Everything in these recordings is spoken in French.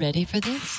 ready for this?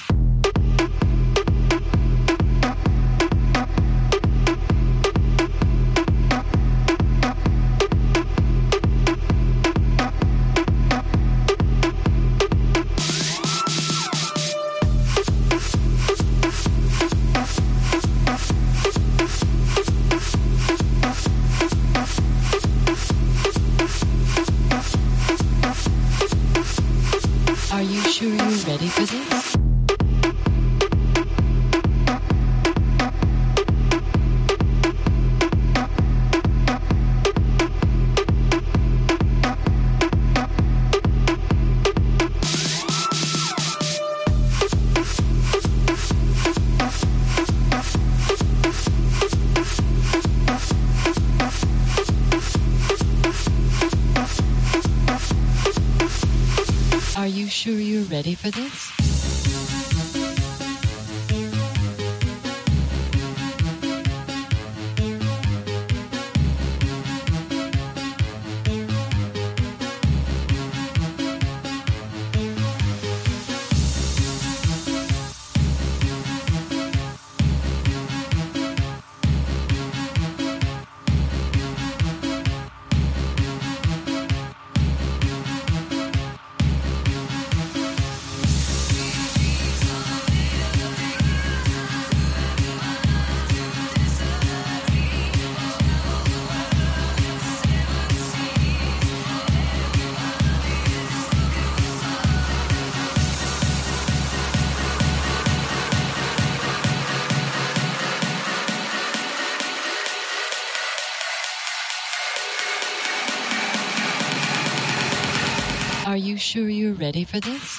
Ready for this?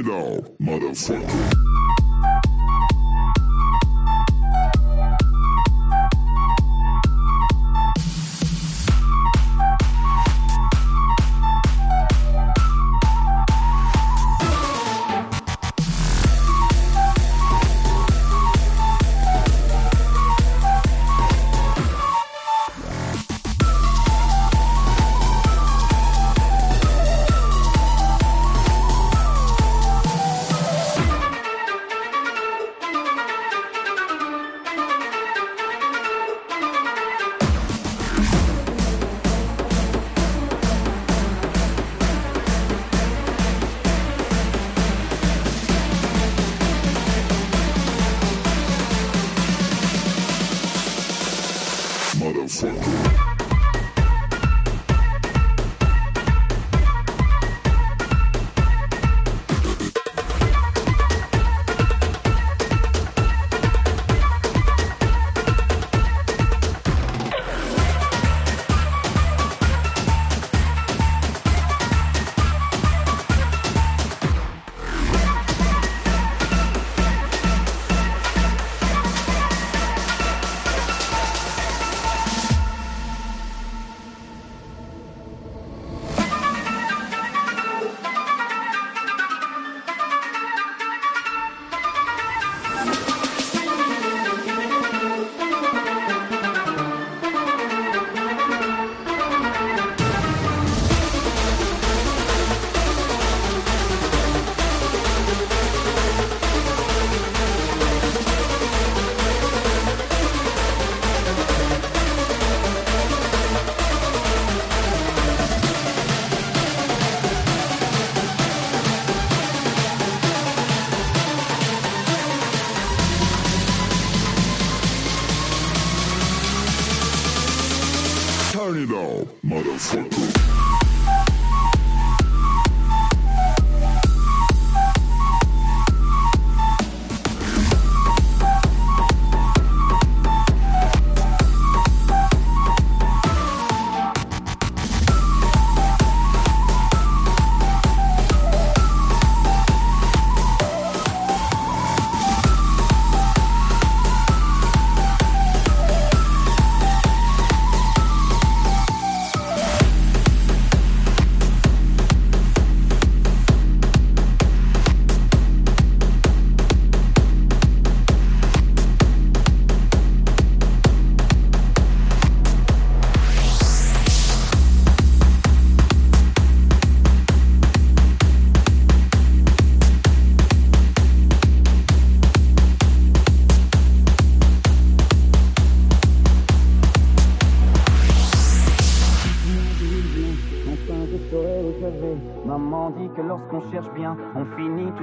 it all, motherfucker.